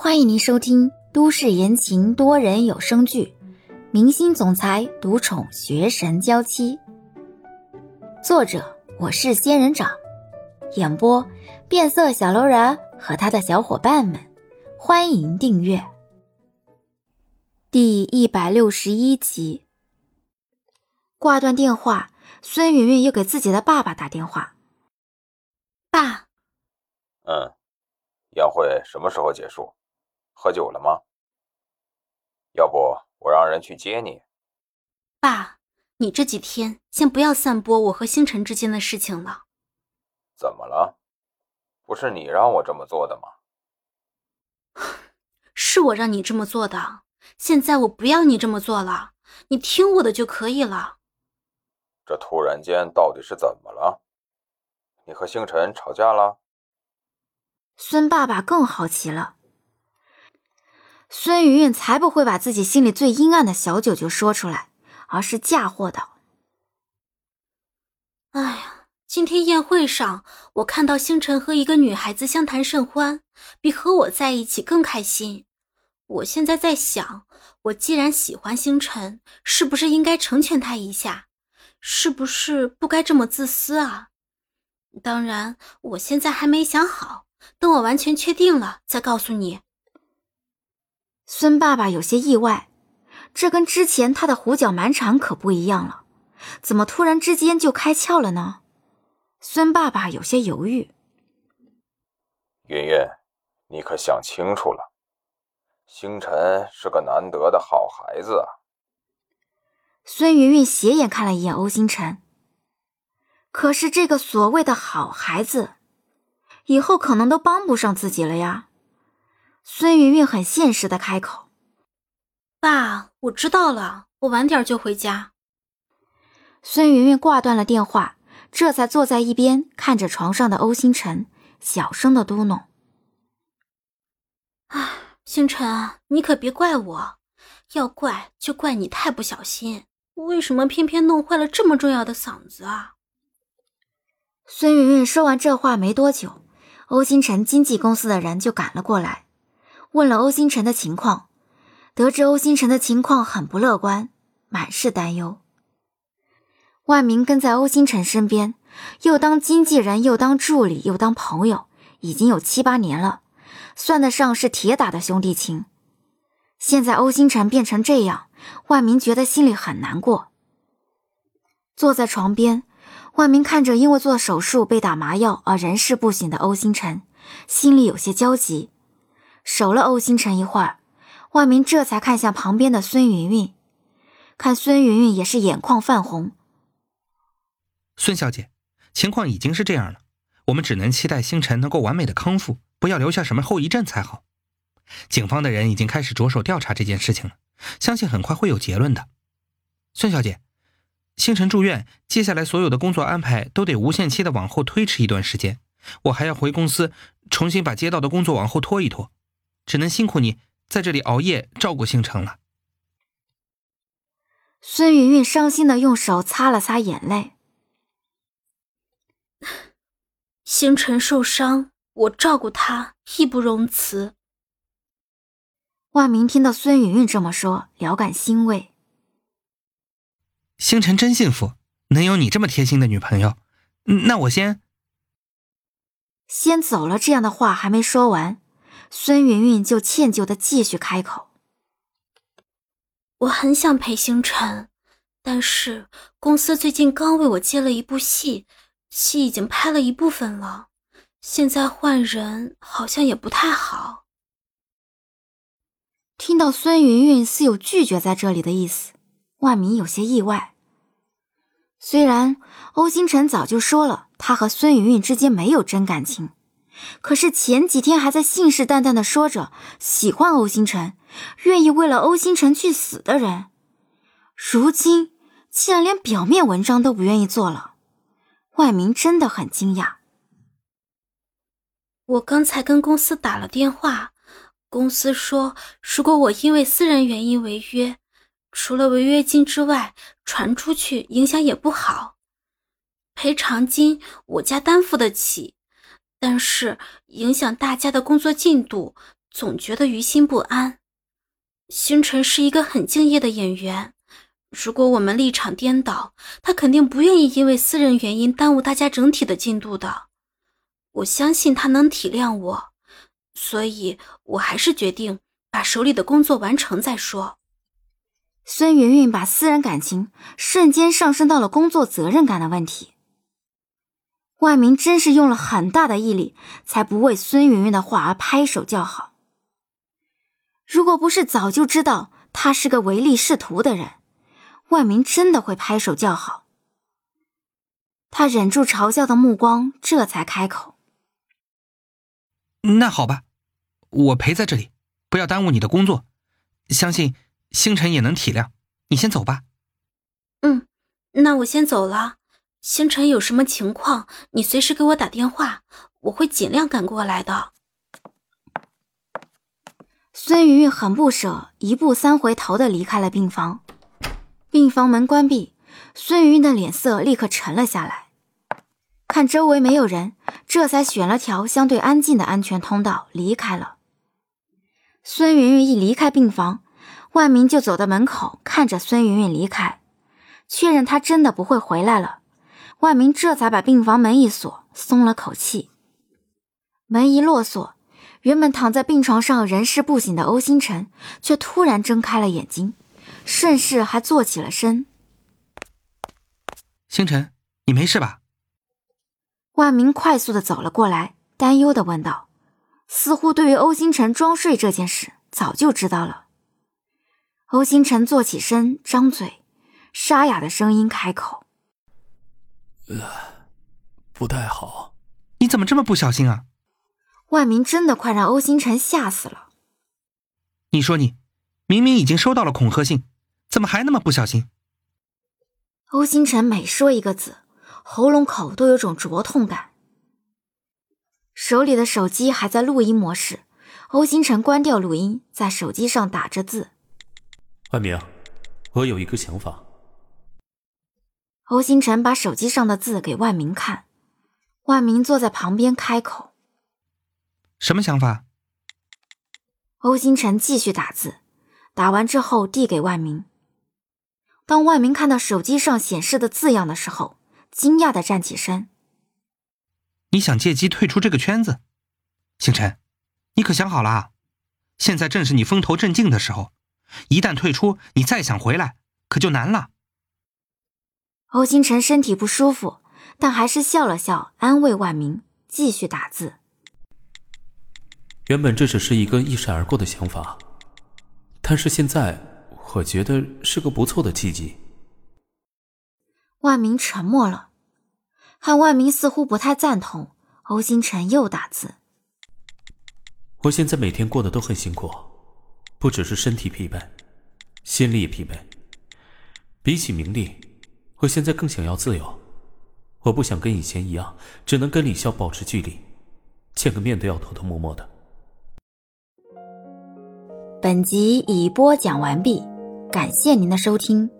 欢迎您收听都市言情多人有声剧《明星总裁独宠学神娇妻》，作者我是仙人掌，演播变色小楼人和他的小伙伴们。欢迎订阅第一百六十一集。挂断电话，孙云云又给自己的爸爸打电话：“爸，嗯，宴会什么时候结束？”喝酒了吗？要不我让人去接你。爸，你这几天先不要散播我和星辰之间的事情了。怎么了？不是你让我这么做的吗？是我让你这么做的。现在我不要你这么做了，你听我的就可以了。这突然间到底是怎么了？你和星辰吵架了？孙爸爸更好奇了。孙云云才不会把自己心里最阴暗的小九九说出来，而是嫁祸道：“哎呀，今天宴会上，我看到星辰和一个女孩子相谈甚欢，比和我在一起更开心。我现在在想，我既然喜欢星辰，是不是应该成全他一下？是不是不该这么自私啊？当然，我现在还没想好，等我完全确定了再告诉你。”孙爸爸有些意外，这跟之前他的胡搅蛮缠可不一样了，怎么突然之间就开窍了呢？孙爸爸有些犹豫。云云，你可想清楚了，星辰是个难得的好孩子啊。孙云云斜眼看了一眼欧星辰，可是这个所谓的好孩子，以后可能都帮不上自己了呀。孙云云很现实的开口：“爸，我知道了，我晚点就回家。”孙云云挂断了电话，这才坐在一边看着床上的欧星辰，小声的嘟哝：“哎，星辰，你可别怪我，要怪就怪你太不小心，为什么偏偏弄坏了这么重要的嗓子啊？”孙云云说完这话没多久，欧星辰经纪公司的人就赶了过来。问了欧星辰的情况，得知欧星辰的情况很不乐观，满是担忧。万明跟在欧星辰身边，又当经纪人，又当助理，又当朋友，已经有七八年了，算得上是铁打的兄弟情。现在欧星辰变成这样，万明觉得心里很难过。坐在床边，万明看着因为做手术被打麻药而人事不省的欧星辰，心里有些焦急。守了欧星辰一会儿，万明这才看向旁边的孙云云，看孙云云也是眼眶泛红。孙小姐，情况已经是这样了，我们只能期待星辰能够完美的康复，不要留下什么后遗症才好。警方的人已经开始着手调查这件事情了，相信很快会有结论的。孙小姐，星辰住院，接下来所有的工作安排都得无限期的往后推迟一段时间，我还要回公司重新把接到的工作往后拖一拖。只能辛苦你在这里熬夜照顾星辰了。孙云云伤心的用手擦了擦眼泪。星辰受伤，我照顾他义不容辞。万明听到孙云云这么说，聊感欣慰。星辰真幸福，能有你这么贴心的女朋友。那我先先走了。这样的话还没说完。孙云云就歉疚的继续开口：“我很想陪星辰，但是公司最近刚为我接了一部戏，戏已经拍了一部分了，现在换人好像也不太好。”听到孙云云似有拒绝在这里的意思，万明有些意外。虽然欧星辰早就说了，他和孙云云之间没有真感情。可是前几天还在信誓旦旦的说着喜欢欧星辰，愿意为了欧星辰去死的人，如今竟然连表面文章都不愿意做了，外明真的很惊讶。我刚才跟公司打了电话，公司说如果我因为私人原因违约，除了违约金之外，传出去影响也不好，赔偿金我家担负得起。但是影响大家的工作进度，总觉得于心不安。星辰是一个很敬业的演员，如果我们立场颠倒，他肯定不愿意因为私人原因耽误大家整体的进度的。我相信他能体谅我，所以我还是决定把手里的工作完成再说。孙云云把私人感情瞬间上升到了工作责任感的问题。万明真是用了很大的毅力，才不为孙云云的话而拍手叫好。如果不是早就知道他是个唯利是图的人，万明真的会拍手叫好。他忍住嘲笑的目光，这才开口：“那好吧，我陪在这里，不要耽误你的工作。相信。”星辰也能体谅，你先走吧。嗯，那我先走了。星辰有什么情况，你随时给我打电话，我会尽量赶过来的。孙云云很不舍，一步三回头的离开了病房。病房门关闭，孙云云的脸色立刻沉了下来。看周围没有人，这才选了条相对安静的安全通道离开了。孙云云一离开病房。万明就走到门口，看着孙云云离开，确认她真的不会回来了。万明这才把病房门一锁，松了口气。门一落锁，原本躺在病床上人事不省的欧星辰，却突然睁开了眼睛，顺势还坐起了身。星辰，你没事吧？万明快速的走了过来，担忧的问道，似乎对于欧星辰装睡这件事早就知道了。欧星辰坐起身，张嘴，沙哑的声音开口：“呃，不太好。你怎么这么不小心啊？”万明真的快让欧星辰吓死了。你说你，明明已经收到了恐吓信，怎么还那么不小心？欧星辰每说一个字，喉咙口都有种灼痛感。手里的手机还在录音模式，欧星辰关掉录音，在手机上打着字。万明，我有一个想法。欧星辰把手机上的字给万明看，万明坐在旁边开口：“什么想法？”欧星辰继续打字，打完之后递给万明。当万明看到手机上显示的字样的时候，惊讶的站起身：“你想借机退出这个圈子？星辰，你可想好了？现在正是你风头正劲的时候。”一旦退出，你再想回来可就难了。欧星辰身体不舒服，但还是笑了笑，安慰万明，继续打字。原本这只是一个一闪而过的想法，但是现在我觉得是个不错的契机。万明沉默了，看万明似乎不太赞同，欧星辰又打字。我现在每天过得都很辛苦。不只是身体疲惫，心里也疲惫。比起名利，我现在更想要自由。我不想跟以前一样，只能跟李潇保持距离，见个面都要偷偷摸摸的。本集已播讲完毕，感谢您的收听。